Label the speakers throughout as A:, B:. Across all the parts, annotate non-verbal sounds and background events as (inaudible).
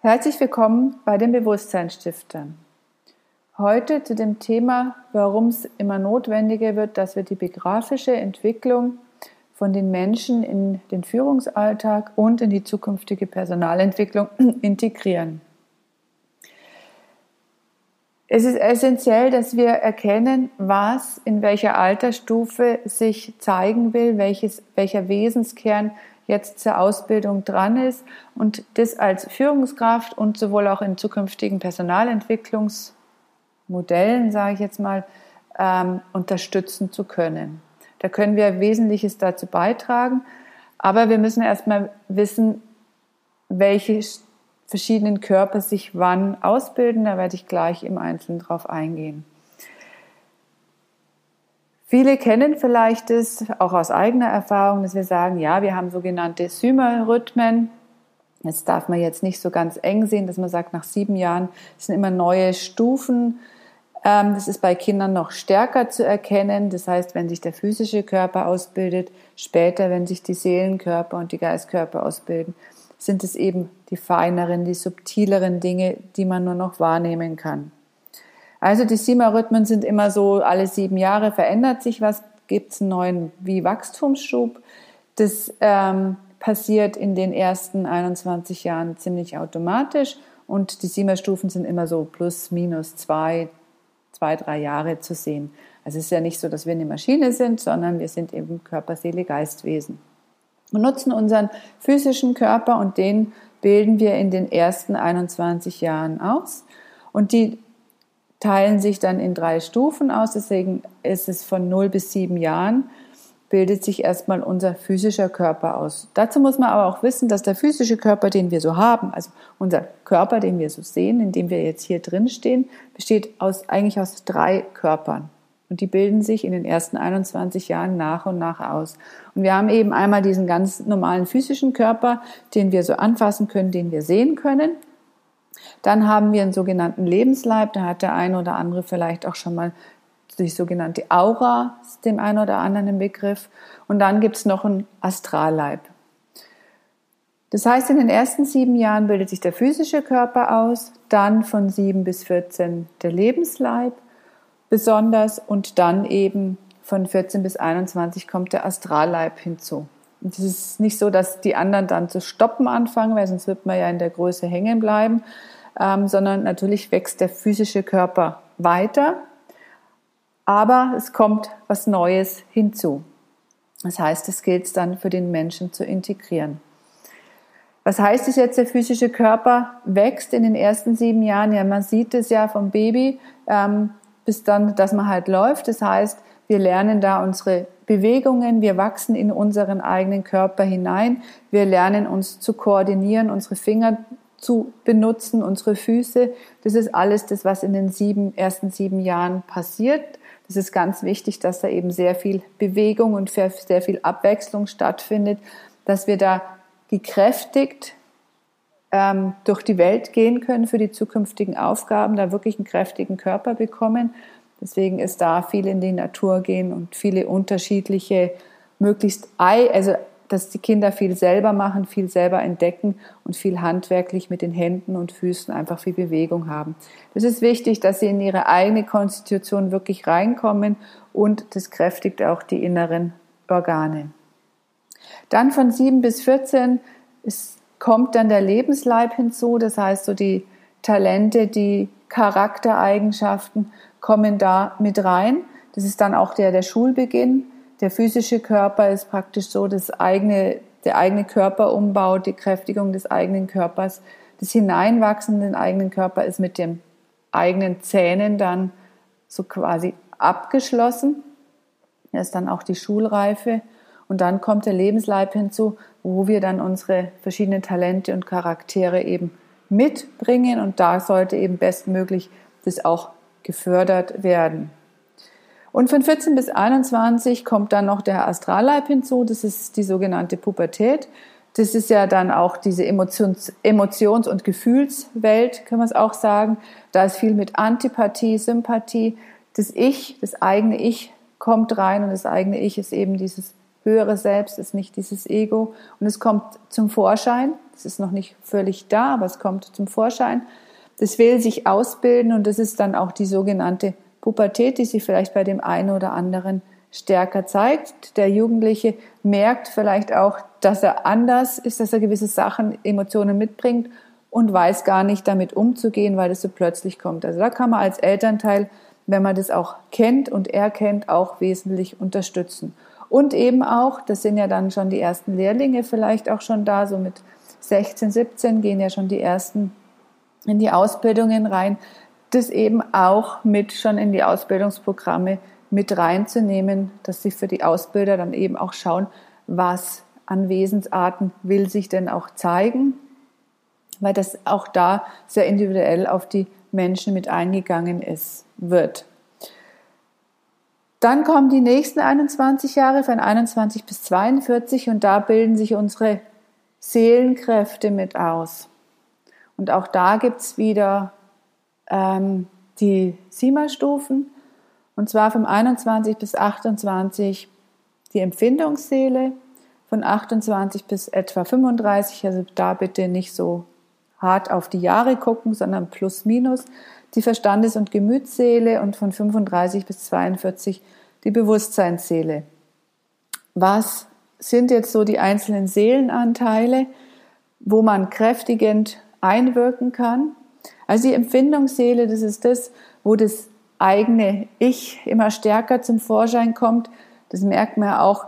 A: Herzlich willkommen bei den Bewusstseinsstiftern. Heute zu dem Thema, warum es immer notwendiger wird, dass wir die biografische Entwicklung von den Menschen in den Führungsalltag und in die zukünftige Personalentwicklung (clears throat) integrieren. Es ist essentiell, dass wir erkennen, was in welcher Altersstufe sich zeigen will, welches, welcher Wesenskern jetzt zur Ausbildung dran ist und das als Führungskraft und sowohl auch in zukünftigen Personalentwicklungsmodellen, sage ich jetzt mal, ähm, unterstützen zu können. Da können wir Wesentliches dazu beitragen, aber wir müssen erstmal wissen, welche verschiedenen Körper sich wann ausbilden. Da werde ich gleich im Einzelnen drauf eingehen. Viele kennen vielleicht es auch aus eigener Erfahrung, dass wir sagen, ja, wir haben sogenannte Symerrhythmen. Das darf man jetzt nicht so ganz eng sehen, dass man sagt, nach sieben Jahren sind immer neue Stufen. Ähm, das ist bei Kindern noch stärker zu erkennen. Das heißt, wenn sich der physische Körper ausbildet, später, wenn sich die Seelenkörper und die Geistkörper ausbilden, sind es eben die feineren, die subtileren Dinge, die man nur noch wahrnehmen kann. Also die Sima-Rhythmen sind immer so, alle sieben Jahre verändert sich was, gibt es einen neuen wie Wachstumsschub. Das ähm, passiert in den ersten 21 Jahren ziemlich automatisch und die Sima-Stufen sind immer so plus, minus zwei, zwei, drei Jahre zu sehen. Also es ist ja nicht so, dass wir eine Maschine sind, sondern wir sind eben Körper, Seele, Geistwesen. Wir nutzen unseren physischen Körper und den bilden wir in den ersten 21 Jahren aus. Und die teilen sich dann in drei Stufen aus. Deswegen ist es von 0 bis 7 Jahren bildet sich erstmal unser physischer Körper aus. Dazu muss man aber auch wissen, dass der physische Körper, den wir so haben, also unser Körper, den wir so sehen, in dem wir jetzt hier drin stehen, besteht aus, eigentlich aus drei Körpern. Und die bilden sich in den ersten 21 Jahren nach und nach aus. Und wir haben eben einmal diesen ganz normalen physischen Körper, den wir so anfassen können, den wir sehen können. Dann haben wir einen sogenannten Lebensleib, da hat der eine oder andere vielleicht auch schon mal die sogenannte Aura, dem einen oder anderen im Begriff. Und dann gibt es noch einen Astralleib. Das heißt, in den ersten sieben Jahren bildet sich der physische Körper aus, dann von sieben bis 14 der Lebensleib besonders und dann eben von 14 bis 21 kommt der Astralleib hinzu. Und es ist nicht so, dass die anderen dann zu stoppen anfangen, weil sonst wird man ja in der Größe hängen bleiben, ähm, sondern natürlich wächst der physische Körper weiter, aber es kommt was Neues hinzu. Das heißt, es gilt dann für den Menschen zu integrieren. Was heißt es jetzt, der physische Körper wächst in den ersten sieben Jahren? Ja, man sieht es ja vom Baby, ähm, bis dann, dass man halt läuft. Das heißt, wir lernen da unsere Bewegungen, wir wachsen in unseren eigenen Körper hinein, wir lernen uns zu koordinieren, unsere Finger zu benutzen, unsere Füße. Das ist alles das, was in den sieben, ersten sieben Jahren passiert. Das ist ganz wichtig, dass da eben sehr viel Bewegung und sehr viel Abwechslung stattfindet, dass wir da gekräftigt ähm, durch die Welt gehen können für die zukünftigen Aufgaben, da wirklich einen kräftigen Körper bekommen. Deswegen ist da viel in die Natur gehen und viele unterschiedliche, möglichst also dass die Kinder viel selber machen, viel selber entdecken und viel handwerklich mit den Händen und Füßen einfach viel Bewegung haben. Das ist wichtig, dass sie in ihre eigene Konstitution wirklich reinkommen und das kräftigt auch die inneren Organe. Dann von 7 bis 14 ist kommt dann der Lebensleib hinzu, das heißt so die Talente, die Charaktereigenschaften kommen da mit rein. Das ist dann auch der, der Schulbeginn. Der physische Körper ist praktisch so das eigene, der eigene Körperumbau, die Kräftigung des eigenen Körpers. Das Hineinwachsen in den eigenen Körper ist mit den eigenen Zähnen dann so quasi abgeschlossen. Das ist dann auch die Schulreife. Und dann kommt der Lebensleib hinzu, wo wir dann unsere verschiedenen Talente und Charaktere eben mitbringen. Und da sollte eben bestmöglich das auch gefördert werden. Und von 14 bis 21 kommt dann noch der Astralleib hinzu. Das ist die sogenannte Pubertät. Das ist ja dann auch diese Emotions-, Emotions und Gefühlswelt, kann man es auch sagen. Da ist viel mit Antipathie, Sympathie. Das Ich, das eigene Ich kommt rein und das eigene Ich ist eben dieses höhere Selbst, ist nicht dieses Ego. Und es kommt zum Vorschein. Es ist noch nicht völlig da, aber es kommt zum Vorschein. Das will sich ausbilden und das ist dann auch die sogenannte Pubertät, die sich vielleicht bei dem einen oder anderen stärker zeigt. Der Jugendliche merkt vielleicht auch, dass er anders ist, dass er gewisse Sachen, Emotionen mitbringt und weiß gar nicht damit umzugehen, weil es so plötzlich kommt. Also da kann man als Elternteil, wenn man das auch kennt und erkennt, auch wesentlich unterstützen. Und eben auch, das sind ja dann schon die ersten Lehrlinge vielleicht auch schon da, so mit 16, 17 gehen ja schon die ersten in die Ausbildungen rein, das eben auch mit schon in die Ausbildungsprogramme mit reinzunehmen, dass sie für die Ausbilder dann eben auch schauen, was an Wesensarten will sich denn auch zeigen, weil das auch da sehr individuell auf die Menschen mit eingegangen ist, wird. Dann kommen die nächsten 21 Jahre von 21 bis 42 und da bilden sich unsere Seelenkräfte mit aus. Und auch da gibt es wieder ähm, die Sima-Stufen. Und zwar vom 21 bis 28 die Empfindungsseele, von 28 bis etwa 35, also da bitte nicht so hart auf die Jahre gucken, sondern plus minus, die Verstandes- und Gemütsseele und von 35 bis 42 die Bewusstseinsseele. Was sind jetzt so die einzelnen Seelenanteile, wo man kräftigend einwirken kann? Also die Empfindungsseele, das ist das, wo das eigene Ich immer stärker zum Vorschein kommt. Das merkt man auch,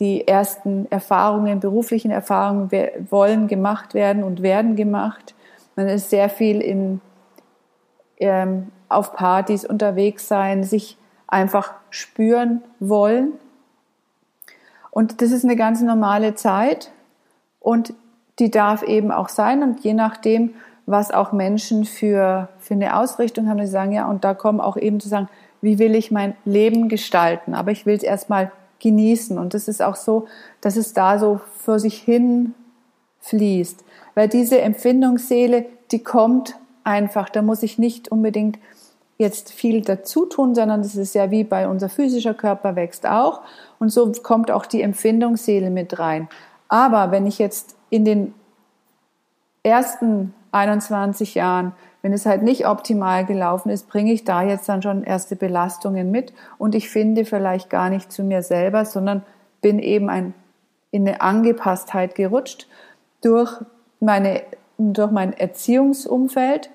A: die ersten Erfahrungen, beruflichen Erfahrungen wollen gemacht werden und werden gemacht. Man ist sehr viel in, ähm, auf Partys unterwegs sein, sich einfach spüren wollen. Und das ist eine ganz normale Zeit und die darf eben auch sein. Und je nachdem, was auch Menschen für, für eine Ausrichtung haben, die sagen, ja, und da kommen auch eben zu sagen, wie will ich mein Leben gestalten? Aber ich will es erstmal genießen. Und das ist auch so, dass es da so für sich hin fließt. Weil diese Empfindungsseele, die kommt einfach. Da muss ich nicht unbedingt jetzt viel dazu tun, sondern das ist ja wie bei unser physischer Körper wächst auch. Und so kommt auch die Empfindungsseele mit rein. Aber wenn ich jetzt in den ersten 21 Jahren, wenn es halt nicht optimal gelaufen ist, bringe ich da jetzt dann schon erste Belastungen mit und ich finde vielleicht gar nicht zu mir selber, sondern bin eben ein, in eine Angepasstheit gerutscht durch meine, durch mein Erziehungsumfeld,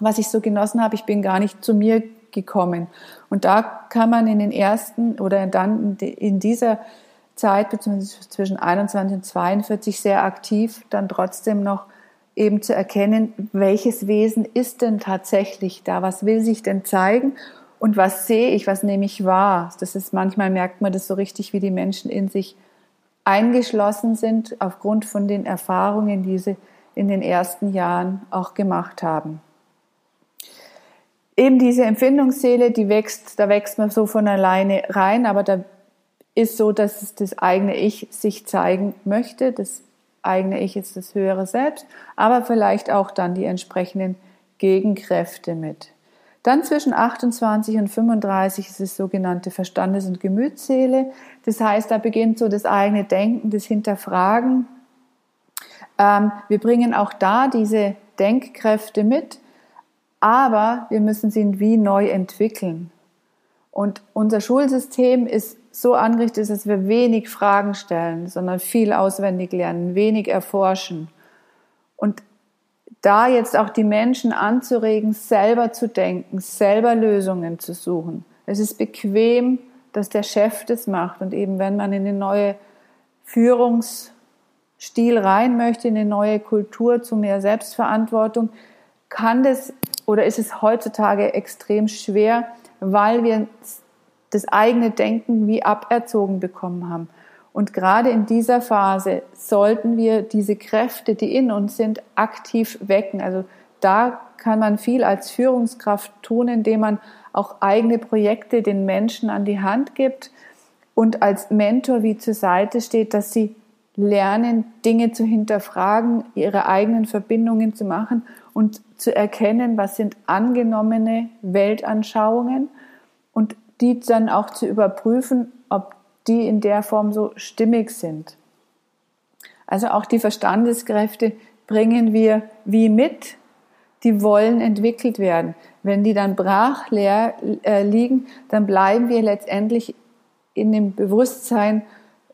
A: was ich so genossen habe. Ich bin gar nicht zu mir gekommen. Und da kann man in den ersten oder dann in dieser Zeit, beziehungsweise zwischen 21 und 42 sehr aktiv dann trotzdem noch eben zu erkennen, welches Wesen ist denn tatsächlich da, was will sich denn zeigen und was sehe ich, was nehme ich wahr. Das ist manchmal merkt man das so richtig, wie die Menschen in sich eingeschlossen sind aufgrund von den Erfahrungen, die sie in den ersten Jahren auch gemacht haben. Eben diese Empfindungsseele, die wächst, da wächst man so von alleine rein, aber da ist so, dass das eigene Ich sich zeigen möchte, das eigene Ich ist das höhere Selbst, aber vielleicht auch dann die entsprechenden Gegenkräfte mit. Dann zwischen 28 und 35 ist es sogenannte Verstandes- und Gemütsseele. Das heißt, da beginnt so das eigene Denken, das Hinterfragen. Ähm, wir bringen auch da diese Denkkräfte mit, aber wir müssen sie wie neu entwickeln. Und unser Schulsystem ist so angerichtet, dass wir wenig Fragen stellen, sondern viel auswendig lernen, wenig erforschen. Und da jetzt auch die Menschen anzuregen, selber zu denken, selber Lösungen zu suchen. Es ist bequem, dass der Chef das macht. Und eben wenn man in eine neue Führungsstil rein möchte, in eine neue Kultur zu mehr Selbstverantwortung, kann das oder ist es heutzutage extrem schwer, weil wir das eigene Denken wie aberzogen bekommen haben. Und gerade in dieser Phase sollten wir diese Kräfte, die in uns sind, aktiv wecken. Also da kann man viel als Führungskraft tun, indem man auch eigene Projekte den Menschen an die Hand gibt und als Mentor wie zur Seite steht, dass sie lernen, Dinge zu hinterfragen, ihre eigenen Verbindungen zu machen und zu erkennen, was sind angenommene Weltanschauungen und die dann auch zu überprüfen, ob die in der Form so stimmig sind. Also auch die Verstandeskräfte bringen wir wie mit, die wollen entwickelt werden. Wenn die dann brach leer äh, liegen, dann bleiben wir letztendlich in dem Bewusstsein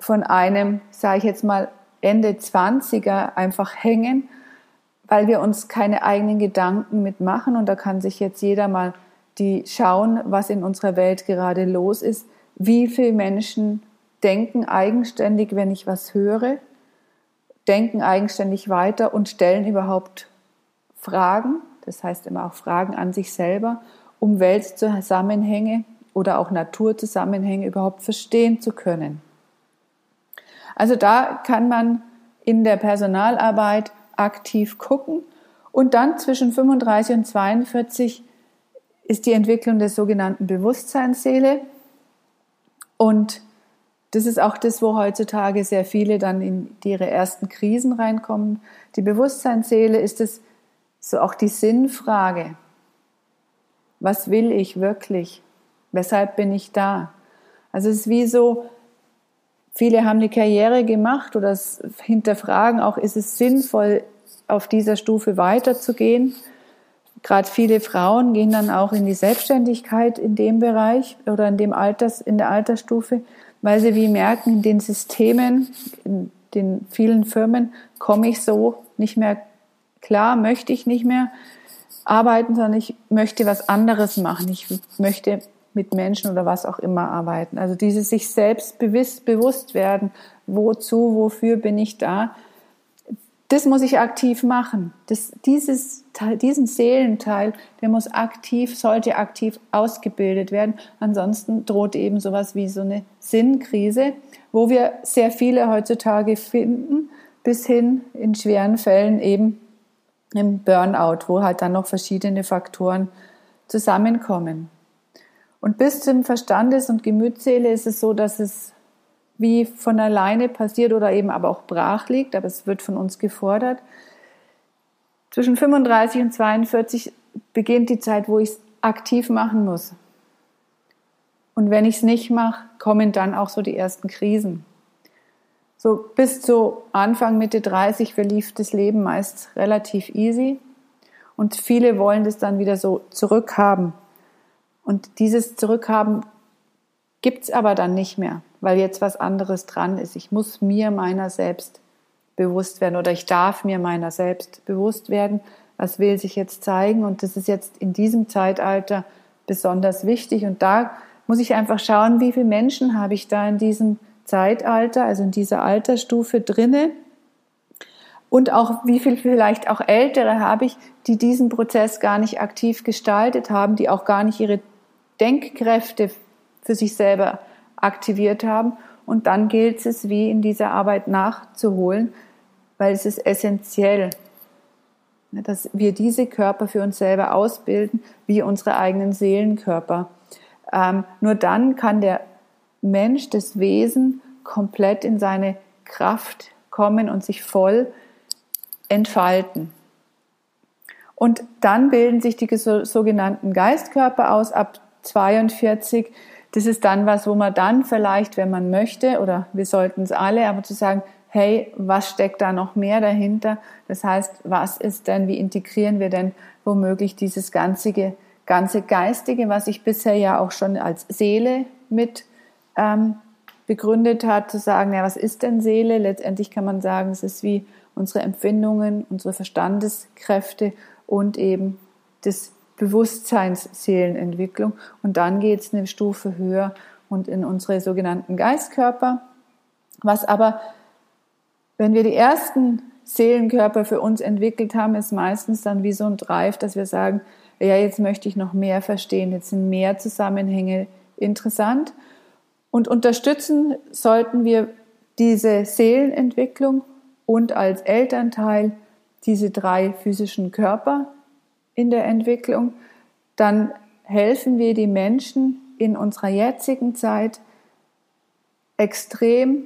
A: von einem, sage ich jetzt mal, Ende 20er einfach hängen, weil wir uns keine eigenen Gedanken mitmachen. Und da kann sich jetzt jeder mal die schauen, was in unserer Welt gerade los ist. Wie viele Menschen denken eigenständig, wenn ich was höre, denken eigenständig weiter und stellen überhaupt Fragen, das heißt immer auch Fragen an sich selber, um Weltzusammenhänge oder auch Naturzusammenhänge überhaupt verstehen zu können. Also da kann man in der Personalarbeit aktiv gucken und dann zwischen 35 und 42 ist die Entwicklung der sogenannten Bewusstseinsseele und das ist auch das, wo heutzutage sehr viele dann in ihre ersten Krisen reinkommen. Die Bewusstseinsseele ist es so auch die Sinnfrage. Was will ich wirklich? Weshalb bin ich da? Also es ist wie so, viele haben eine Karriere gemacht oder hinterfragen auch, ist es sinnvoll, auf dieser Stufe weiterzugehen? Gerade viele Frauen gehen dann auch in die Selbstständigkeit in dem Bereich oder in dem Alters, in der Altersstufe, weil sie wie merken, in den Systemen, in den vielen Firmen komme ich so nicht mehr klar, möchte ich nicht mehr arbeiten, sondern ich möchte was anderes machen. Ich möchte mit Menschen oder was auch immer arbeiten. Also dieses sich selbst bewusst, bewusst werden, wozu, wofür bin ich da, das muss ich aktiv machen. Das, dieses, diesen Seelenteil, der muss aktiv, sollte aktiv ausgebildet werden. Ansonsten droht eben sowas wie so eine Sinnkrise, wo wir sehr viele heutzutage finden, bis hin in schweren Fällen eben im Burnout, wo halt dann noch verschiedene Faktoren zusammenkommen. Und bis zum Verstandes- und Gemütsseele ist es so, dass es wie von alleine passiert oder eben aber auch brach liegt, aber es wird von uns gefordert. Zwischen 35 und 42 beginnt die Zeit, wo ich es aktiv machen muss. Und wenn ich es nicht mache, kommen dann auch so die ersten Krisen. So bis zu Anfang, Mitte 30 verlief das Leben meist relativ easy. Und viele wollen das dann wieder so zurückhaben. Und dieses Zurückhaben gibt's aber dann nicht mehr weil jetzt was anderes dran ist. Ich muss mir meiner selbst bewusst werden oder ich darf mir meiner selbst bewusst werden, was will sich jetzt zeigen. Und das ist jetzt in diesem Zeitalter besonders wichtig. Und da muss ich einfach schauen, wie viele Menschen habe ich da in diesem Zeitalter, also in dieser Altersstufe drinne. Und auch wie viel vielleicht auch Ältere habe ich, die diesen Prozess gar nicht aktiv gestaltet haben, die auch gar nicht ihre Denkkräfte für sich selber aktiviert haben. Und dann gilt es, wie in dieser Arbeit nachzuholen, weil es ist essentiell, ne, dass wir diese Körper für uns selber ausbilden, wie unsere eigenen Seelenkörper. Ähm, nur dann kann der Mensch, das Wesen, komplett in seine Kraft kommen und sich voll entfalten. Und dann bilden sich die sogenannten Geistkörper aus ab 42 das ist dann was, wo man dann vielleicht, wenn man möchte, oder wir sollten es alle, aber zu sagen, hey, was steckt da noch mehr dahinter? Das heißt, was ist denn, wie integrieren wir denn womöglich dieses ganze, ganze Geistige, was ich bisher ja auch schon als Seele mit ähm, begründet hat, zu sagen, ja, was ist denn Seele? Letztendlich kann man sagen, es ist wie unsere Empfindungen, unsere Verstandeskräfte und eben das Bewusstseinsseelenentwicklung. Und dann geht es eine Stufe höher und in unsere sogenannten Geistkörper. Was aber, wenn wir die ersten Seelenkörper für uns entwickelt haben, ist meistens dann wie so ein Drive, dass wir sagen, ja, jetzt möchte ich noch mehr verstehen, jetzt sind mehr Zusammenhänge interessant. Und unterstützen sollten wir diese Seelenentwicklung und als Elternteil diese drei physischen Körper, in der Entwicklung, dann helfen wir die Menschen in unserer jetzigen Zeit extrem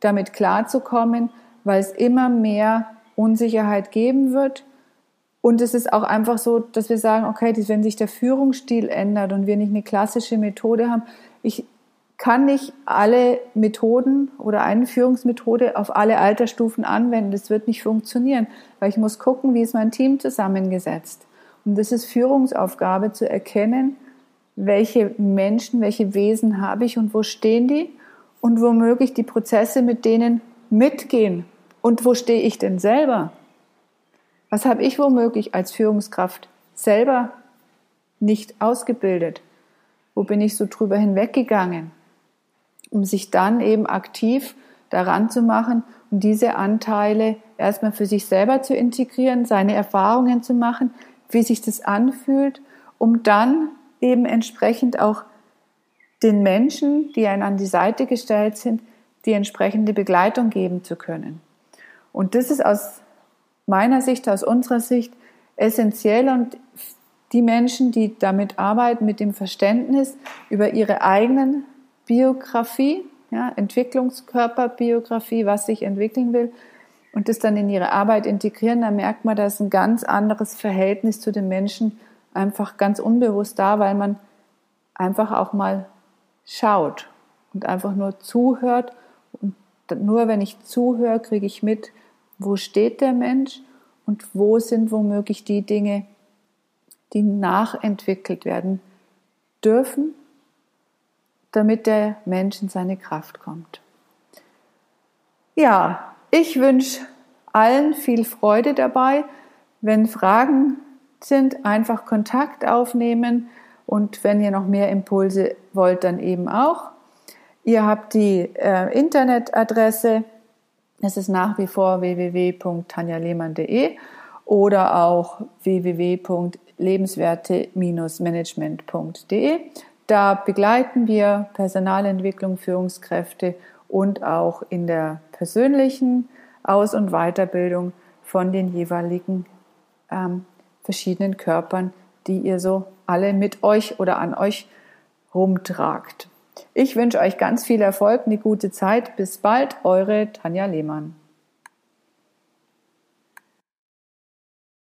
A: damit klarzukommen, weil es immer mehr Unsicherheit geben wird. Und es ist auch einfach so, dass wir sagen, okay, wenn sich der Führungsstil ändert und wir nicht eine klassische Methode haben, ich kann nicht alle Methoden oder eine Führungsmethode auf alle Altersstufen anwenden. Das wird nicht funktionieren, weil ich muss gucken, wie ist mein Team zusammengesetzt. Und das ist Führungsaufgabe zu erkennen, welche Menschen, welche Wesen habe ich und wo stehen die und womöglich die Prozesse mit denen mitgehen. Und wo stehe ich denn selber? Was habe ich womöglich als Führungskraft selber nicht ausgebildet? Wo bin ich so drüber hinweggegangen? Um sich dann eben aktiv daran zu machen und diese Anteile erstmal für sich selber zu integrieren, seine Erfahrungen zu machen, wie sich das anfühlt, um dann eben entsprechend auch den Menschen, die einen an die Seite gestellt sind, die entsprechende Begleitung geben zu können. Und das ist aus meiner Sicht, aus unserer Sicht essentiell und die Menschen, die damit arbeiten, mit dem Verständnis über ihre eigenen Biografie, ja, Entwicklungskörperbiografie, was sich entwickeln will, und das dann in ihre Arbeit integrieren, dann merkt man, da ist ein ganz anderes Verhältnis zu den Menschen einfach ganz unbewusst da, weil man einfach auch mal schaut und einfach nur zuhört. Und nur wenn ich zuhöre, kriege ich mit, wo steht der Mensch und wo sind womöglich die Dinge, die nachentwickelt werden dürfen, damit der Mensch in seine Kraft kommt. Ja, ich wünsche allen viel Freude dabei. Wenn Fragen sind, einfach Kontakt aufnehmen und wenn ihr noch mehr Impulse wollt, dann eben auch. Ihr habt die äh, Internetadresse, es ist nach wie vor www.tanjalehmann.de oder auch www.lebenswerte-management.de. Da begleiten wir Personalentwicklung, Führungskräfte und auch in der persönlichen Aus- und Weiterbildung von den jeweiligen ähm, verschiedenen Körpern, die ihr so alle mit euch oder an euch rumtragt. Ich wünsche euch ganz viel Erfolg, eine gute Zeit. Bis bald, eure Tanja Lehmann.